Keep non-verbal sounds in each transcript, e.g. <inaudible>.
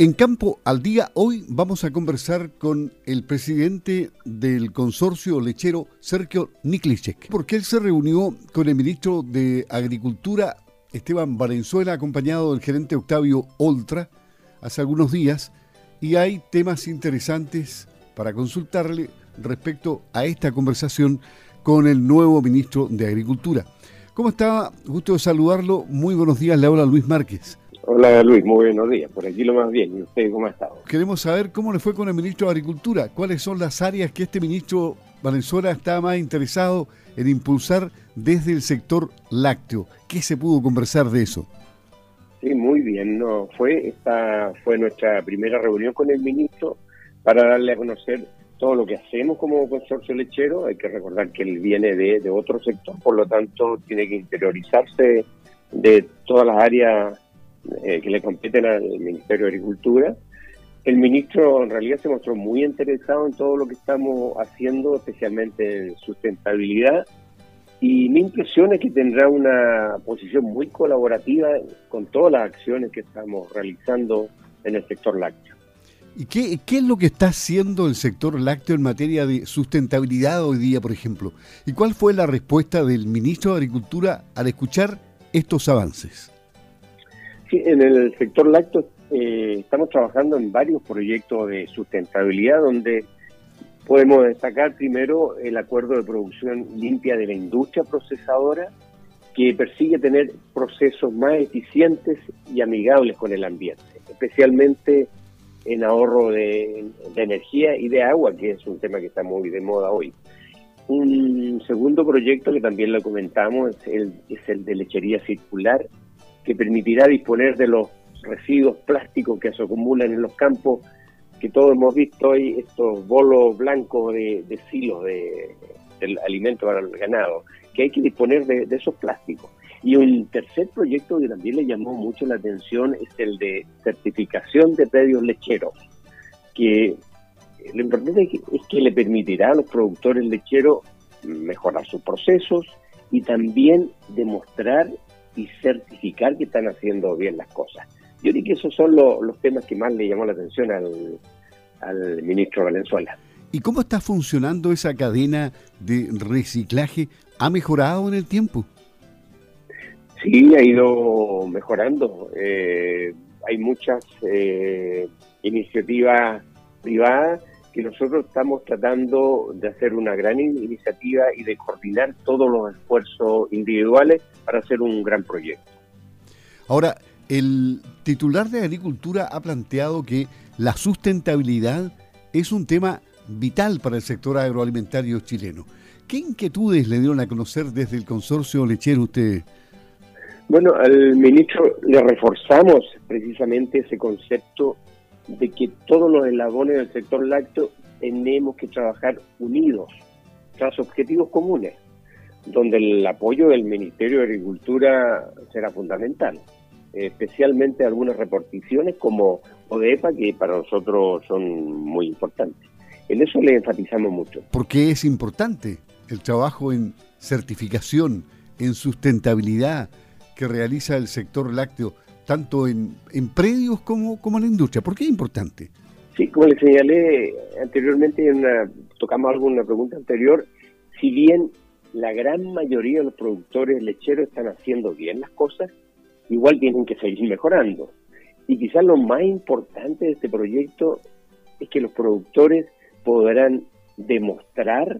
En Campo al Día, hoy vamos a conversar con el presidente del consorcio lechero, Sergio Niklicek, porque él se reunió con el ministro de Agricultura, Esteban Valenzuela, acompañado del gerente Octavio Oltra, hace algunos días, y hay temas interesantes para consultarle respecto a esta conversación con el nuevo ministro de Agricultura. ¿Cómo está? Gusto de saludarlo. Muy buenos días, le habla Luis Márquez. Hola Luis, muy buenos días. Por aquí lo más bien. ¿Y usted cómo ha estado? Queremos saber cómo le fue con el ministro de Agricultura. ¿Cuáles son las áreas que este ministro Valenzuela está más interesado en impulsar desde el sector lácteo? ¿Qué se pudo conversar de eso? Sí, muy bien. No, fue esta fue nuestra primera reunión con el ministro para darle a conocer todo lo que hacemos como consorcio lechero. Hay que recordar que él viene de, de otro sector, por lo tanto tiene que interiorizarse de todas las áreas eh, que le competen al Ministerio de Agricultura. El ministro en realidad se mostró muy interesado en todo lo que estamos haciendo, especialmente en sustentabilidad, y mi impresión es que tendrá una posición muy colaborativa con todas las acciones que estamos realizando en el sector lácteo. ¿Y qué, qué, es lo que está haciendo el sector lácteo en materia de sustentabilidad hoy día, por ejemplo? ¿Y cuál fue la respuesta del ministro de Agricultura al escuchar estos avances? Sí, en el sector lácteo eh, estamos trabajando en varios proyectos de sustentabilidad donde podemos destacar primero el acuerdo de producción limpia de la industria procesadora que persigue tener procesos más eficientes y amigables con el ambiente, especialmente en ahorro de, energía y de agua, que es un tema que está muy de moda hoy. Un segundo proyecto que también lo comentamos es el, es el de lechería circular, que permitirá disponer de los residuos plásticos que se acumulan en los campos, que todos hemos visto hoy, estos bolos blancos de, silos de, del alimento para el ganado, que hay que disponer de, de esos plásticos. Y un tercer proyecto que también le llamó mucho la atención es el de certificación de predios lecheros, que lo importante es que, le permitirá a los productores lecheros mejorar sus procesos y también demostrar y certificar que están haciendo bien las cosas. Yo diría que esos son los temas que más le llamó la atención al, al ministro Valenzuela. ¿Y cómo está funcionando esa cadena de reciclaje? ¿Ha mejorado en el tiempo? Sí, ha ido mejorando. Eh, hay muchas eh, iniciativas privadas que nosotros estamos tratando de hacer una gran iniciativa y de coordinar todos los esfuerzos individuales para hacer un gran proyecto. Ahora, el titular de Agricultura ha planteado que la sustentabilidad es un tema vital para el sector agroalimentario chileno. ¿Qué inquietudes le dieron a conocer desde el consorcio lechero usted? Bueno, al ministro le reforzamos precisamente ese concepto de que todos los eslabones del sector lácteo tenemos que trabajar unidos tras objetivos comunes, donde el apoyo del Ministerio de Agricultura será fundamental, especialmente algunas reparticiones como ODEPA, que para nosotros son muy importantes. En eso le enfatizamos mucho. Porque es importante el trabajo en certificación, en sustentabilidad, que realiza el sector lácteo, tanto en, en predios como, como en la industria? ¿Por qué es importante? Sí, como le señalé anteriormente, en una, tocamos algo en una pregunta anterior, si bien la gran mayoría de los productores lecheros están haciendo bien las cosas, igual tienen que seguir mejorando. Y quizás lo más importante de este proyecto es que los productores podrán demostrar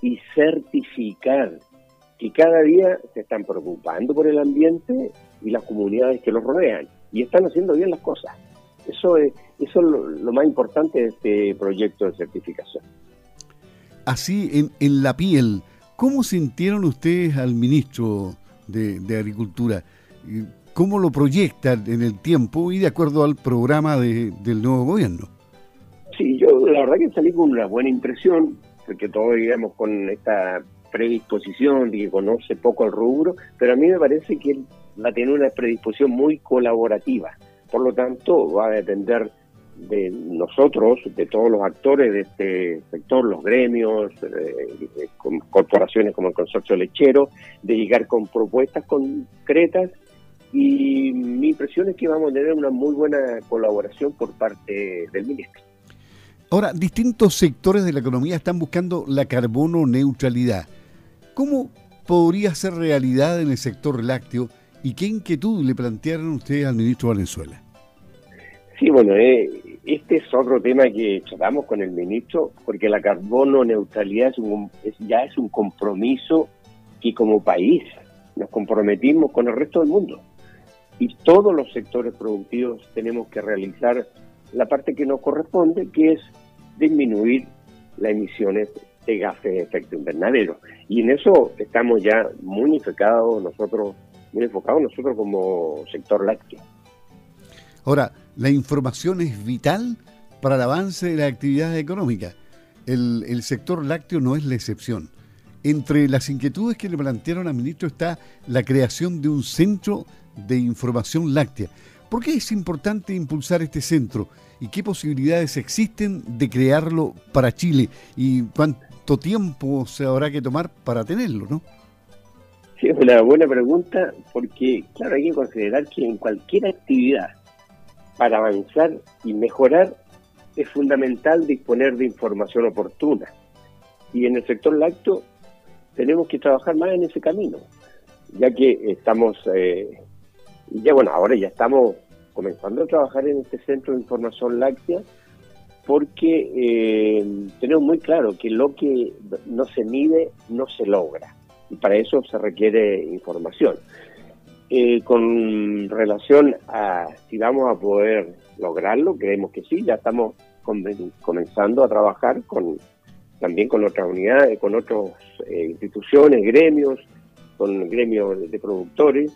y certificar que cada día se están preocupando por el ambiente y las comunidades que los rodean y están haciendo bien las cosas. Eso es, eso lo, más importante de este proyecto de certificación. Así, en, en la piel, ¿cómo sintieron ustedes al ministro de, de Agricultura? ¿Cómo lo proyectan en el tiempo y de acuerdo al programa de, del nuevo gobierno? Sí, yo la verdad que salí con una buena impresión, porque todos digamos con esta predisposición, de que conoce poco el rubro, pero a mí me parece que él va a tener una predisposición muy colaborativa. Por lo tanto, va a depender de nosotros, de todos los actores de este sector, los gremios, eh, corporaciones como el consorcio lechero, de llegar con propuestas concretas y mi mi impresión es que vamos a tener una muy buena colaboración por parte del ministro. Ahora, distintos sectores de la economía están buscando la carbono neutralidad. ¿Cómo podría ser realidad en el sector lácteo y qué inquietud le plantearon ustedes al ministro Valenzuela? Sí, bueno, eh, este es otro tema que tratamos con el ministro, porque la carbono neutralidad ya es un compromiso que como país nos comprometimos con el resto del mundo. Y todos los sectores productivos tenemos que realizar la parte que nos corresponde, que es disminuir las emisiones de gases de efecto invernadero. Y en eso estamos ya muy enfocados nosotros, muy enfocados nosotros como sector lácteo. Ahora, la información es vital para el avance de la actividad económica. El, el sector lácteo no es la excepción. Entre las inquietudes que le plantearon al ministro está la creación de un centro de información láctea. ¿Por qué es importante impulsar este centro y qué posibilidades existen de crearlo para Chile y cuánto tiempo se habrá que tomar para tenerlo, no? Sí, es una buena pregunta porque, claro, hay que considerar que en cualquier actividad, para avanzar y mejorar, es fundamental disponer de información oportuna. Y en el sector lácteo tenemos que trabajar más en ese camino, ya que estamos eh, ya bueno, ahora ya estamos comenzando a trabajar en este centro de información láctea porque eh, tenemos muy claro que lo que no se mide no se logra y para eso se requiere información. Eh, con relación a si vamos a poder lograrlo, creemos que sí, ya estamos comenzando a trabajar con también con otras unidades, con otras eh, instituciones, gremios, con gremios de productores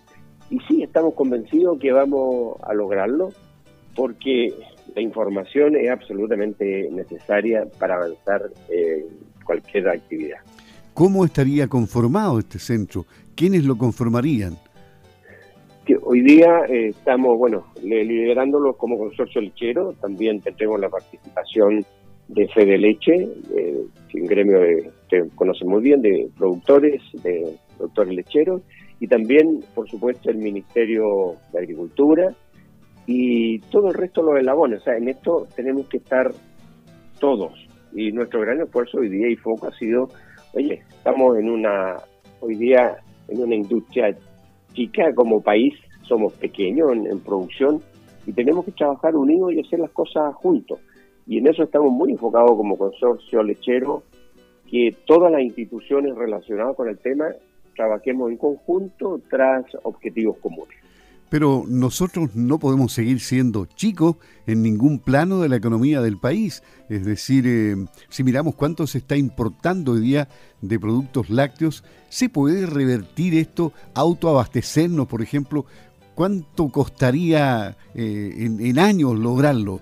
y sí, estamos convencidos que vamos a lograrlo porque la información es absolutamente necesaria para avanzar en cualquier actividad. ¿Cómo estaría conformado este centro? ¿Quiénes lo conformarían? hoy día eh, estamos, bueno, liderándolo como consorcio lechero, también tendremos la participación de Fede Leche, un gremio que conocen muy bien, de productores, de productores lecheros, y también, por supuesto, el Ministerio de Agricultura y todo el resto lo elabora. O sea, en esto tenemos que estar todos. Y nuestro gran esfuerzo hoy día y foco ha sido, oye, estamos en una, hoy día, en una industria chica como país, somos pequeños en, en producción y tenemos que trabajar unidos y hacer las cosas juntos. Y en eso estamos muy enfocados como consorcio lechero, que todas las instituciones relacionadas con el tema trabajemos en conjunto tras objetivos comunes. Pero nosotros no podemos seguir siendo chicos en ningún plano de la economía del país. Es decir, eh, si miramos cuánto se está importando hoy día de productos lácteos, ¿se puede revertir esto, autoabastecernos, por ejemplo? ¿Cuánto costaría eh, en, años lograrlo?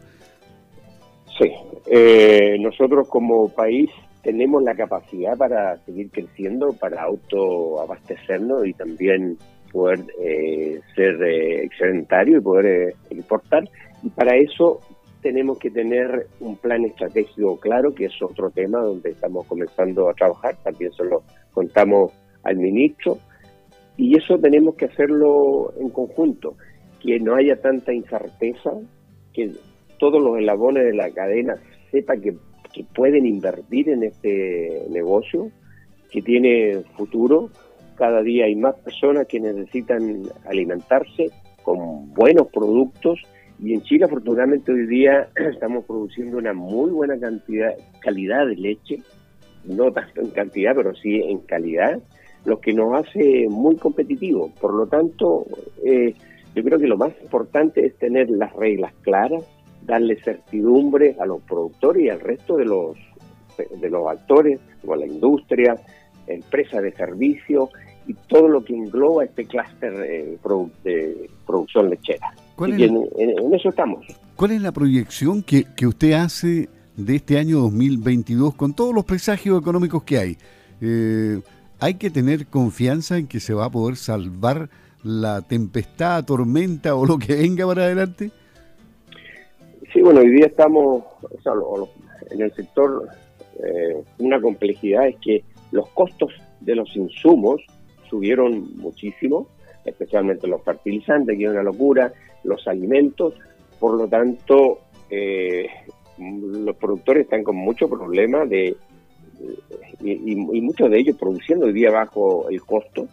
Sí, eh, nosotros como país tenemos la capacidad para seguir creciendo, para autoabastecernos y también poder eh, ser eh, excedentario y poder eh, exportar. Y para eso tenemos que tener un plan estratégico claro, que es otro tema donde estamos comenzando a trabajar, también se lo contamos al ministro, y eso tenemos que hacerlo en conjunto, que no haya tanta incerteza, que todos los elabones de la cadena sepan que que pueden invertir en este negocio, que tiene futuro. Cada día hay más personas que necesitan alimentarse con buenos productos y en Chile afortunadamente hoy día <clears throat> estamos produciendo una muy buena cantidad, calidad de leche, no tanto en cantidad, pero sí en calidad, lo que nos hace muy competitivos. Por lo tanto, eh, yo creo que lo más importante es tener las reglas claras, darle certidumbre a los productores y al resto de los de los actores, como la industria, empresas de servicio y todo lo que engloba este clúster eh, de producción lechera. en, eso estamos. ¿Cuál es la proyección que, que usted hace de este año 2022 con todos los presagios económicos que hay? Eh, ¿Hay que tener confianza en que se va a poder salvar la tempestad, tormenta o lo que venga para adelante? Sí, bueno, hoy día estamos en el sector, eh, una complejidad es que los costos de los insumos subieron muchísimo, especialmente los fertilizantes, que es una locura, los alimentos, por lo tanto, eh, los productores están con mucho problema de, y, muchos de ellos produciendo hoy día bajo el costo.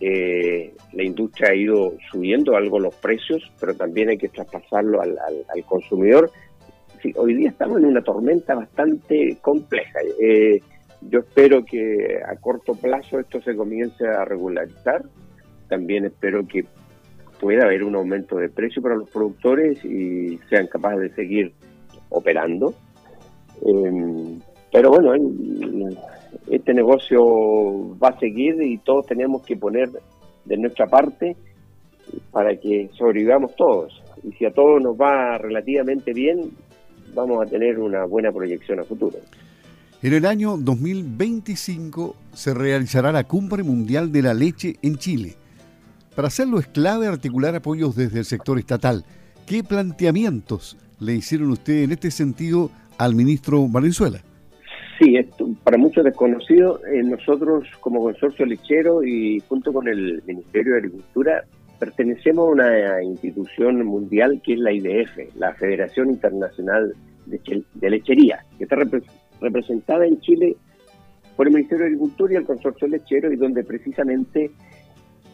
Eh, la industria ha ido subiendo algo los precios, pero también hay que traspasarlo al, consumidor. hoy día estamos en una tormenta bastante compleja. Eh, yo espero que a corto plazo esto se comience a regularizar. También espero que pueda haber un aumento de precio para los productores y sean capaces de seguir operando. Em, pero bueno, este negocio va a seguir y todos tenemos que poner de nuestra parte para que sobrevivamos todos. Y si a todos nos va relativamente bien, vamos a tener una buena proyección a futuro. En el año 2025 se realizará la Cumbre Mundial de la Leche en Chile. Para hacerlo es clave articular apoyos desde el sector estatal. ¿Qué planteamientos le hicieron ustedes en este sentido al ministro Valenzuela? Sí, esto, para muchos desconocidos, eh, nosotros como consorcio lechero y junto con el Ministerio de Agricultura pertenecemos a una institución mundial que es la IDF, la Federación Internacional de, Lechería, que está representada en Chile por el Ministerio de Agricultura y el consorcio lechero y donde precisamente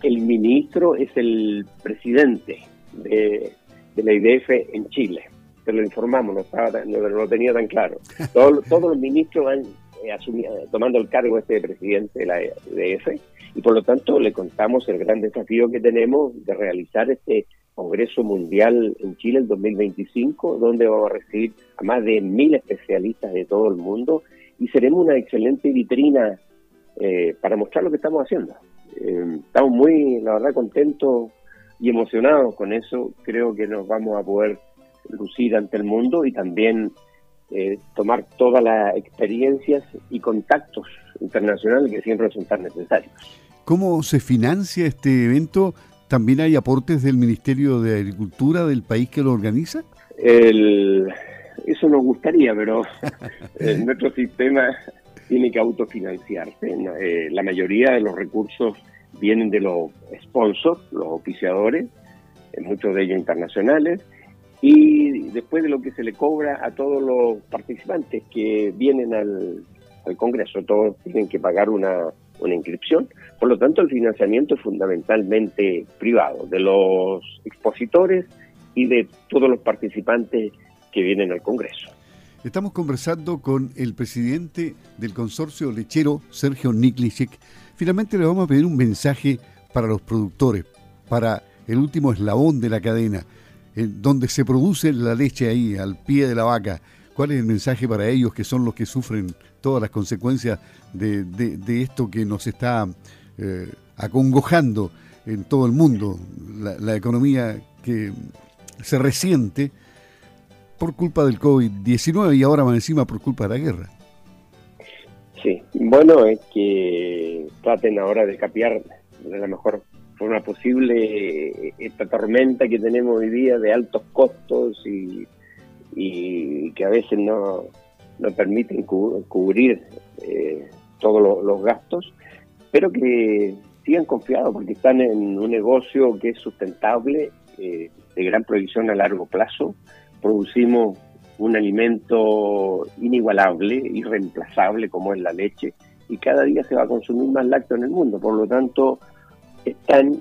el ministro es el presidente de, la IDF en Chile. Te lo informamos, no, estaba, no, lo tenía tan claro. <laughs> todos los ministros van eh, tomando el cargo este presidente de la IDF y por lo tanto le contamos el gran desafío que tenemos de realizar este Congreso Mundial en Chile el 2025, donde vamos a recibir a más de mil especialistas de todo el mundo y seremos una excelente vitrina eh, para mostrar lo que estamos haciendo. Eh, estamos muy, la verdad, contentos y emocionados con eso. Creo que nos vamos a poder lucir ante el mundo y también eh, tomar todas las experiencias y contactos internacionales que siempre resultan necesarios. ¿Cómo se financia este evento? ¿También hay aportes del Ministerio de Agricultura del país que lo organiza? eso nos gustaría, pero <laughs> nuestro sistema tiene que autofinanciarse. Eh, la mayoría de los recursos vienen de los sponsors, los oficiadores, eh, muchos de ellos internacionales, y después de lo que se le cobra a todos los participantes que vienen al, Congreso, todos tienen que pagar una, una inscripción. Por lo tanto, el financiamiento es fundamentalmente privado, de los expositores y de todos los participantes que vienen al Congreso. Estamos conversando con el presidente del consorcio lechero, Sergio Niklicek. Finalmente le vamos a pedir un mensaje para los productores, para el último eslabón de la cadena, donde se produce la leche ahí, al pie de la vaca. ¿Cuál es el mensaje para ellos que son los que sufren todas las consecuencias de, esto que nos está eh, acongojando en todo el mundo? la economía que se resiente por culpa del COVID-19 y ahora más encima por culpa de la guerra. Sí, bueno, es que traten ahora de capear de la mejor forma posible esta tormenta que tenemos hoy día de altos costos y, que a veces no, no permiten cubrir eh, todos los, gastos, pero que sigan confiados porque están en un negocio que es sustentable, eh, de gran proyección a largo plazo, producimos un alimento inigualable, irreemplazable como es la leche, y cada día se va a consumir más lácteo en el mundo. Por lo tanto, están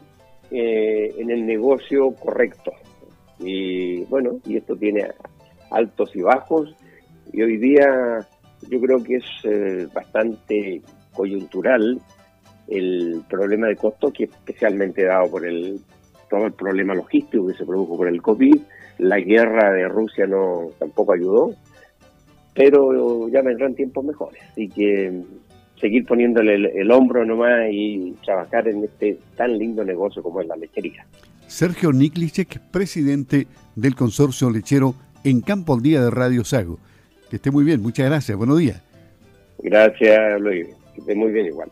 eh, en el negocio correcto. Y bueno, y esto tiene altos y bajos, y hoy día yo creo que es eh, bastante coyuntural el problema de costo, que es especialmente dado por el todo el problema logístico que se produjo por el COVID, la guerra de Rusia no tampoco ayudó, pero ya vendrán tiempos mejores. Así que seguir poniéndole el, hombro nomás y trabajar en este tan lindo negocio como es la lechería. Sergio Niklicek, presidente del consorcio lechero en Campo al Día de Radio Sago. Que esté muy bien, muchas gracias, buenos días. Gracias, Luis, que esté muy bien igual.